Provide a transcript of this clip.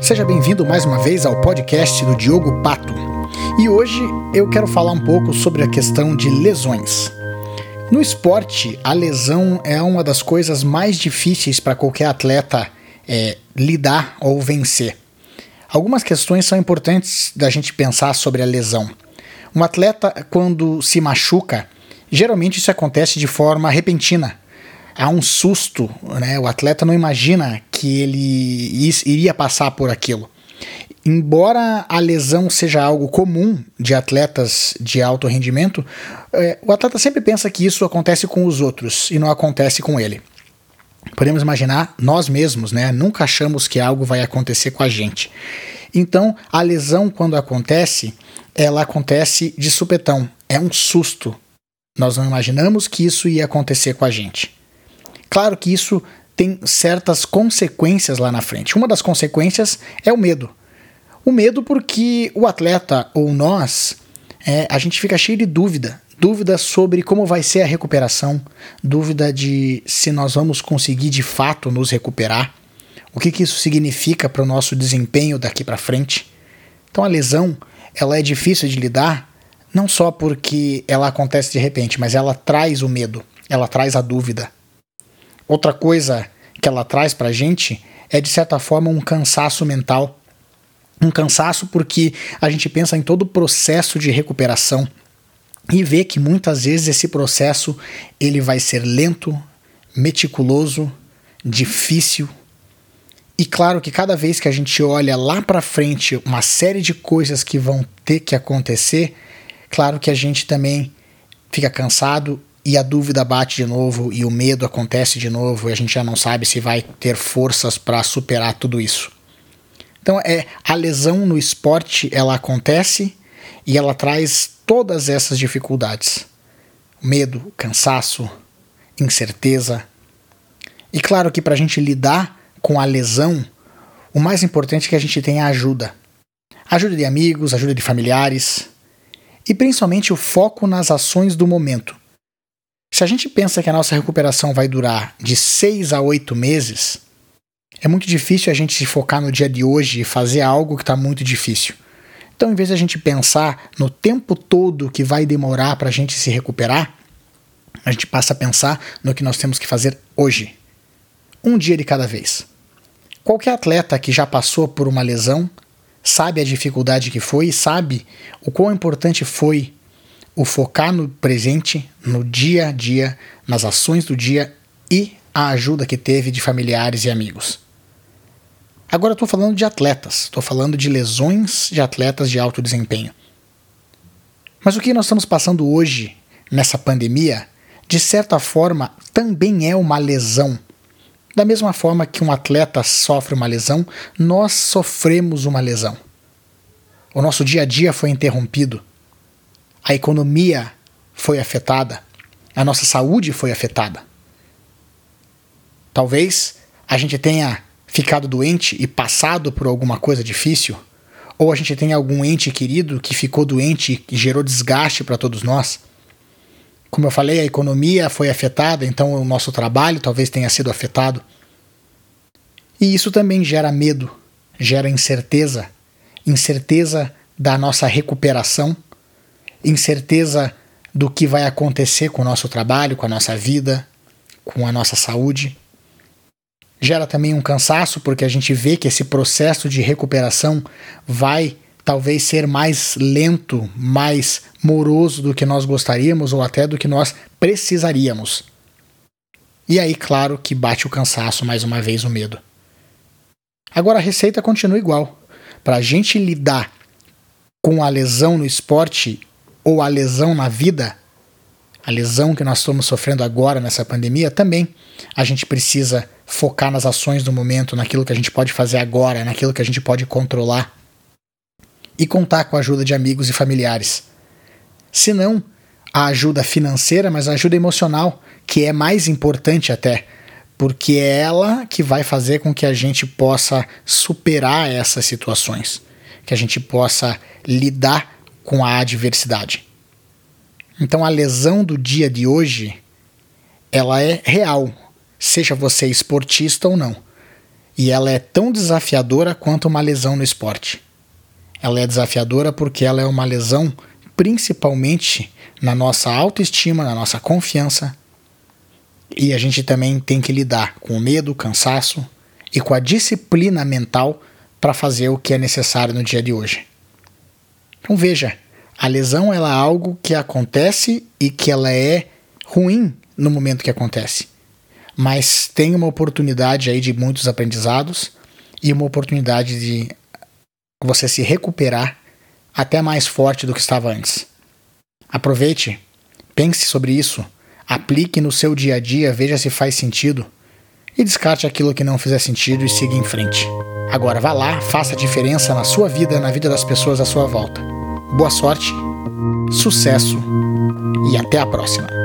Seja bem-vindo mais uma vez ao podcast do Diogo Pato. E hoje eu quero falar um pouco sobre a questão de lesões. No esporte, a lesão é uma das coisas mais difíceis para qualquer atleta é, lidar ou vencer. Algumas questões são importantes da gente pensar sobre a lesão. Um atleta, quando se machuca, geralmente isso acontece de forma repentina. Há um susto, né? o atleta não imagina que ele iria passar por aquilo. Embora a lesão seja algo comum de atletas de alto rendimento, é, o atleta sempre pensa que isso acontece com os outros e não acontece com ele. Podemos imaginar nós mesmos, né? Nunca achamos que algo vai acontecer com a gente. Então, a lesão, quando acontece, ela acontece de supetão. É um susto. Nós não imaginamos que isso ia acontecer com a gente. Claro que isso tem certas consequências lá na frente. Uma das consequências é o medo. O medo porque o atleta ou nós, é, a gente fica cheio de dúvida. Dúvida sobre como vai ser a recuperação, dúvida de se nós vamos conseguir de fato nos recuperar, o que, que isso significa para o nosso desempenho daqui para frente. Então a lesão ela é difícil de lidar, não só porque ela acontece de repente, mas ela traz o medo, ela traz a dúvida. Outra coisa que ela traz para a gente é, de certa forma, um cansaço mental. Um cansaço porque a gente pensa em todo o processo de recuperação e vê que muitas vezes esse processo ele vai ser lento, meticuloso, difícil. E claro que cada vez que a gente olha lá para frente uma série de coisas que vão ter que acontecer, claro que a gente também fica cansado e a dúvida bate de novo e o medo acontece de novo e a gente já não sabe se vai ter forças para superar tudo isso. Então é a lesão no esporte ela acontece e ela traz todas essas dificuldades: medo, cansaço, incerteza. E claro que para a gente lidar com a lesão, o mais importante é que a gente tenha ajuda. Ajuda de amigos, ajuda de familiares e principalmente o foco nas ações do momento. Se a gente pensa que a nossa recuperação vai durar de seis a oito meses, é muito difícil a gente se focar no dia de hoje e fazer algo que está muito difícil. Então, em vez de a gente pensar no tempo todo que vai demorar para a gente se recuperar, a gente passa a pensar no que nós temos que fazer hoje. Um dia de cada vez. Qualquer atleta que já passou por uma lesão sabe a dificuldade que foi, sabe o quão importante foi o focar no presente, no dia a dia, nas ações do dia e a ajuda que teve de familiares e amigos. Agora estou falando de atletas, estou falando de lesões de atletas de alto desempenho. Mas o que nós estamos passando hoje, nessa pandemia, de certa forma também é uma lesão. Da mesma forma que um atleta sofre uma lesão, nós sofremos uma lesão. O nosso dia a dia foi interrompido, a economia foi afetada, a nossa saúde foi afetada. Talvez a gente tenha ficado doente e passado por alguma coisa difícil, ou a gente tenha algum ente querido que ficou doente e gerou desgaste para todos nós. Como eu falei, a economia foi afetada, então o nosso trabalho talvez tenha sido afetado. E isso também gera medo, gera incerteza, incerteza da nossa recuperação incerteza do que vai acontecer com o nosso trabalho, com a nossa vida, com a nossa saúde. Gera também um cansaço, porque a gente vê que esse processo de recuperação vai talvez ser mais lento, mais moroso do que nós gostaríamos ou até do que nós precisaríamos. E aí, claro, que bate o cansaço mais uma vez, o medo. Agora a receita continua igual. Para a gente lidar com a lesão no esporte ou a lesão na vida, a lesão que nós estamos sofrendo agora nessa pandemia, também a gente precisa focar nas ações do momento, naquilo que a gente pode fazer agora, naquilo que a gente pode controlar e contar com a ajuda de amigos e familiares. Se não, a ajuda financeira, mas a ajuda emocional, que é mais importante até, porque é ela que vai fazer com que a gente possa superar essas situações, que a gente possa lidar com a adversidade. Então a lesão do dia de hoje, ela é real, seja você esportista ou não. E ela é tão desafiadora quanto uma lesão no esporte. Ela é desafiadora porque ela é uma lesão principalmente na nossa autoestima, na nossa confiança. E a gente também tem que lidar com o medo, cansaço e com a disciplina mental para fazer o que é necessário no dia de hoje. Então veja, a lesão ela é algo que acontece e que ela é ruim no momento que acontece. Mas tem uma oportunidade aí de muitos aprendizados e uma oportunidade de você se recuperar até mais forte do que estava antes. Aproveite, pense sobre isso, aplique no seu dia a dia, veja se faz sentido e descarte aquilo que não fizer sentido e siga em frente. Agora vá lá, faça a diferença na sua vida, na vida das pessoas à sua volta. Boa sorte, sucesso e até a próxima.